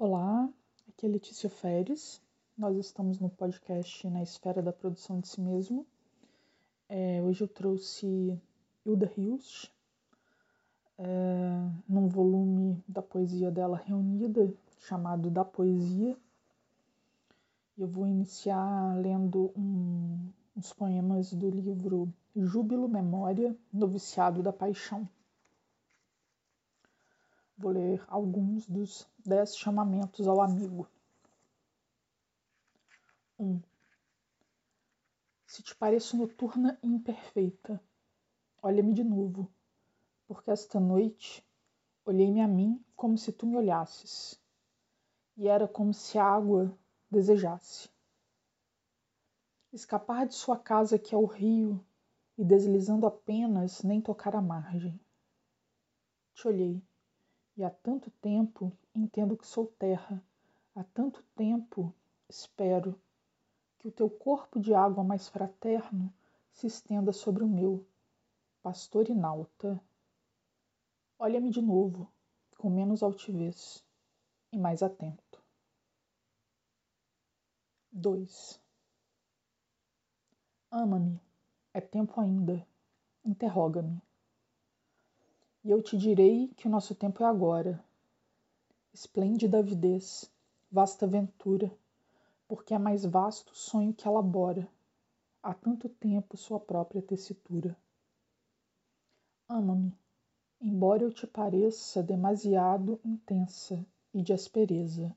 Olá, aqui é Letícia Feres. Nós estamos no podcast Na Esfera da Produção de Si Mesmo. É, hoje eu trouxe Hilda Hilst, é, num volume da poesia dela reunida, chamado Da Poesia. Eu vou iniciar lendo um, uns poemas do livro Júbilo Memória, Noviciado da Paixão. Vou ler alguns dos dez chamamentos ao amigo. 1. Um, se te pareço noturna e imperfeita, olha-me de novo, porque esta noite olhei-me a mim como se tu me olhasses, e era como se a água desejasse. Escapar de sua casa que é o rio, e deslizando apenas nem tocar a margem. Te olhei e há tanto tempo entendo que sou terra, há tanto tempo espero que o teu corpo de água mais fraterno se estenda sobre o meu, pastor inalta. Olha-me de novo, com menos altivez e mais atento. 2. Ama-me, é tempo ainda, interroga-me e eu te direi que o nosso tempo é agora. Esplêndida avidez, vasta ventura, porque é mais vasto o sonho que elabora, há tanto tempo sua própria tessitura. Ama-me, embora eu te pareça demasiado intensa e de aspereza,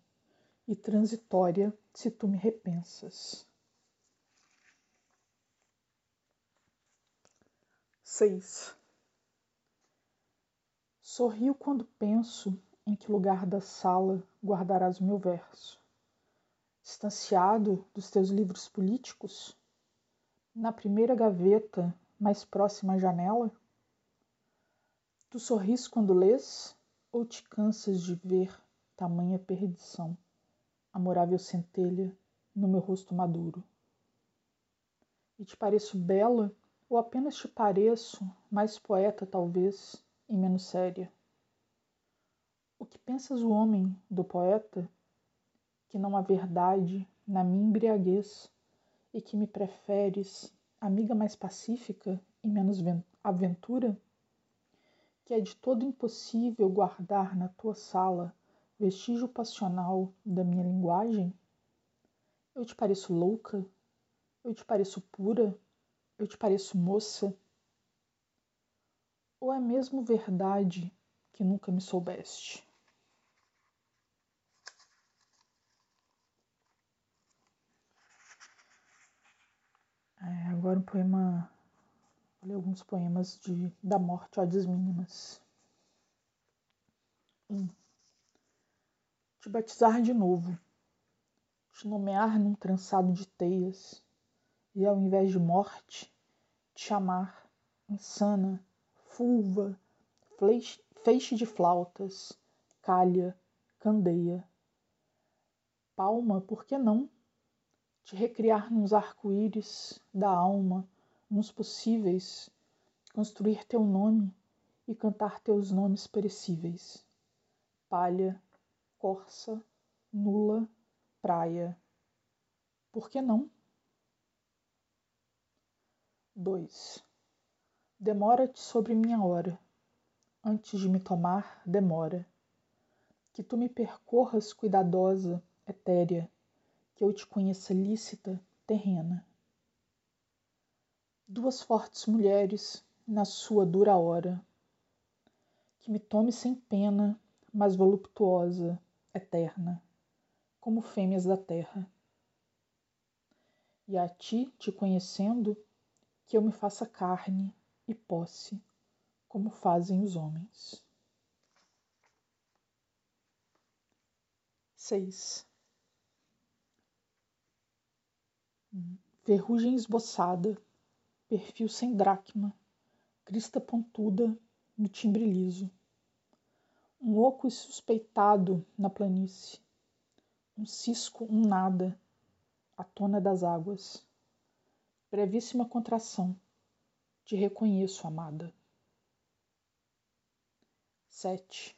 e transitória se tu me repensas. 6. Sorrio quando penso em que lugar da sala guardarás o meu verso. Distanciado dos teus livros políticos? Na primeira gaveta, mais próxima à janela? Tu sorris quando lês ou te cansas de ver tamanha perdição, amorável centelha no meu rosto maduro? E te pareço bela ou apenas te pareço mais poeta, talvez? E menos séria. O que pensas o homem do poeta, que não há verdade na minha embriaguez e que me preferes amiga mais pacífica e menos aventura? Que é de todo impossível guardar na tua sala vestígio passional da minha linguagem? Eu te pareço louca? Eu te pareço pura? Eu te pareço moça? Ou é mesmo verdade que nunca me soubeste? É, agora um poema. Vou ler alguns poemas de Da Morte às Mínimas. Um. Te batizar de novo, te nomear num trançado de teias, e ao invés de morte, te chamar insana fulva, feixe de flautas, calha, candeia. Palma, por que não? Te recriar nos arco-íris da alma, nos possíveis, construir teu nome e cantar teus nomes perecíveis. Palha, corça, nula, praia. Por que não? 2. Demora-te sobre minha hora, antes de me tomar, demora. Que tu me percorras cuidadosa, etérea, que eu te conheça lícita, terrena. Duas fortes mulheres na sua dura hora, que me tome sem pena, mas voluptuosa, eterna, como fêmeas da terra. E a ti, te conhecendo, que eu me faça carne, e posse, como fazem os homens. 6. Ferrugem esboçada, perfil sem dracma, crista pontuda no timbre liso. Um oco suspeitado na planície, um cisco, um nada, a tona das águas. Brevíssima contração te reconheço, amada. 7.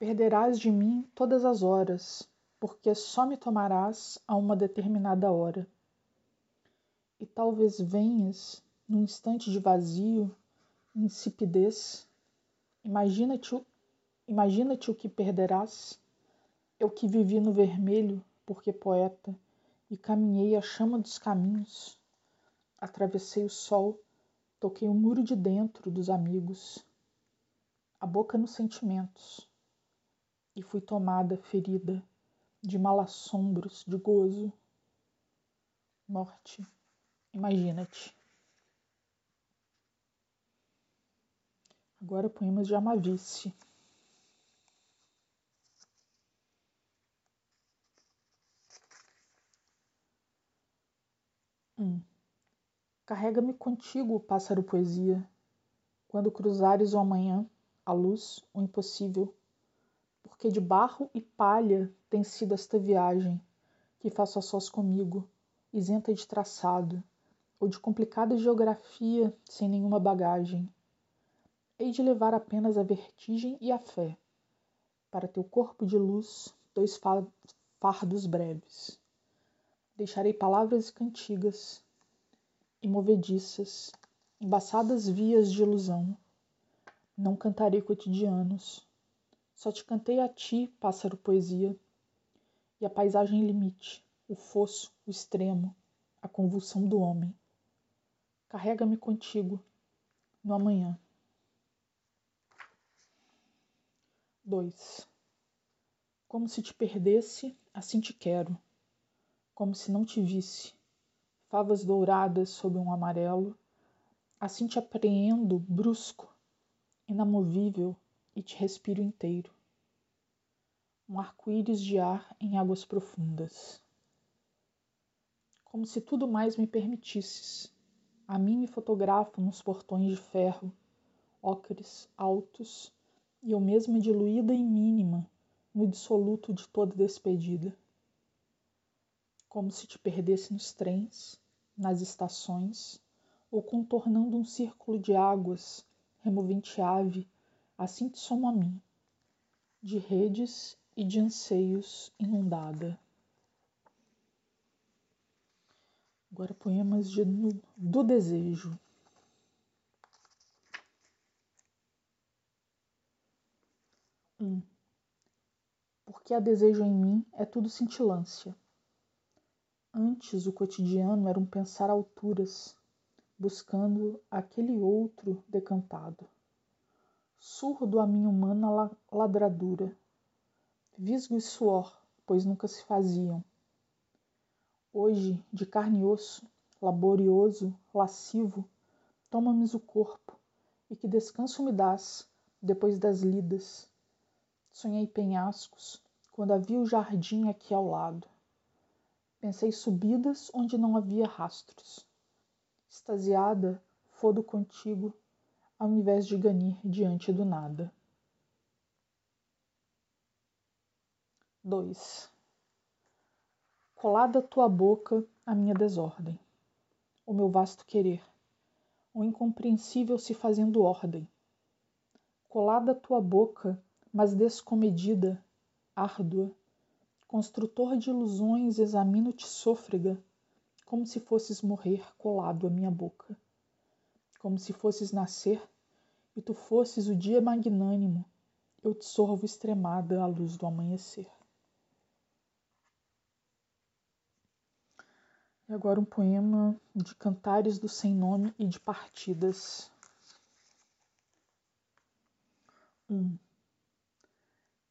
Perderás de mim todas as horas, porque só me tomarás a uma determinada hora. E talvez venhas, num instante de vazio, insipidez, imagina-te imagina o que perderás. Eu que vivi no vermelho, porque poeta, e caminhei a chama dos caminhos, atravessei o sol, toquei o muro de dentro dos amigos, a boca nos sentimentos e fui tomada, ferida, de malassombros, de gozo. Morte, imagina-te. Agora poemas de Amavice. Um. Carrega-me contigo, pássaro poesia, quando cruzares o amanhã, a luz, o impossível porque de barro e palha tem sido esta viagem que faço a sós comigo, isenta de traçado, ou de complicada geografia sem nenhuma bagagem. Hei de levar apenas a vertigem e a fé, para teu corpo de luz, dois fardos breves. Deixarei palavras e cantigas, e movediças, embaçadas vias de ilusão. Não cantarei cotidianos, só te cantei a ti, pássaro poesia, e a paisagem limite, o fosso, o extremo, a convulsão do homem. Carrega-me contigo no amanhã. 2. Como se te perdesse, assim te quero. Como se não te visse. Favas douradas sob um amarelo, assim te apreendo, brusco, inamovível, e te respiro inteiro. Um arco-íris de ar em águas profundas. Como se tudo mais me permitisses. A mim me fotografo nos portões de ferro, ocres altos, e eu mesma diluída e mínima no dissoluto de toda despedida. Como se te perdesse nos trens, nas estações, ou contornando um círculo de águas, removente ave assim te somo a mim, de redes e de anseios inundada. Agora poemas de, do desejo. Um. Porque há desejo em mim é tudo cintilância. Antes o cotidiano era um pensar alturas, buscando aquele outro decantado surdo a minha humana ladradura. Visgo e suor, pois nunca se faziam. Hoje, de carne e osso, laborioso, lascivo, toma-me o corpo, e que descanso me dás, depois das lidas. Sonhei penhascos, quando havia o jardim aqui ao lado. Pensei subidas onde não havia rastros. Extasiada, fodo contigo, ao invés de ganir diante do nada. 2. Colada tua boca a minha desordem, o meu vasto querer, o incompreensível se fazendo ordem. Colada tua boca, mas descomedida, árdua, construtor de ilusões, examino-te sôfrega, como se fosses morrer colado à minha boca como se fosses nascer e tu fosses o dia magnânimo, eu te sorvo extremada à luz do amanhecer. E agora um poema de cantares do sem nome e de partidas. Um.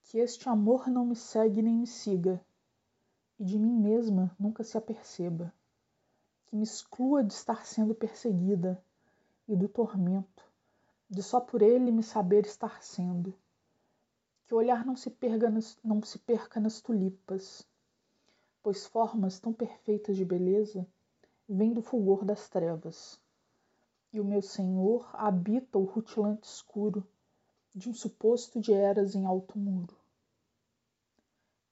Que este amor não me segue nem me siga, e de mim mesma nunca se aperceba, que me exclua de estar sendo perseguida, e do tormento, de só por ele me saber estar sendo. Que o olhar não se, nas, não se perca nas tulipas, pois formas tão perfeitas de beleza vêm do fulgor das trevas. E o meu Senhor habita o rutilante escuro de um suposto de eras em alto muro.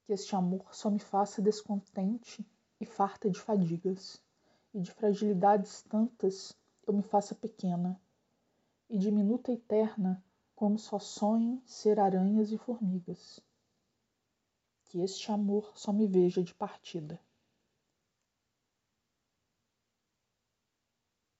Que este amor só me faça descontente e farta de fadigas, e de fragilidades tantas eu me faça pequena e diminuta eterna como só sonhem ser aranhas e formigas. Que este amor só me veja de partida.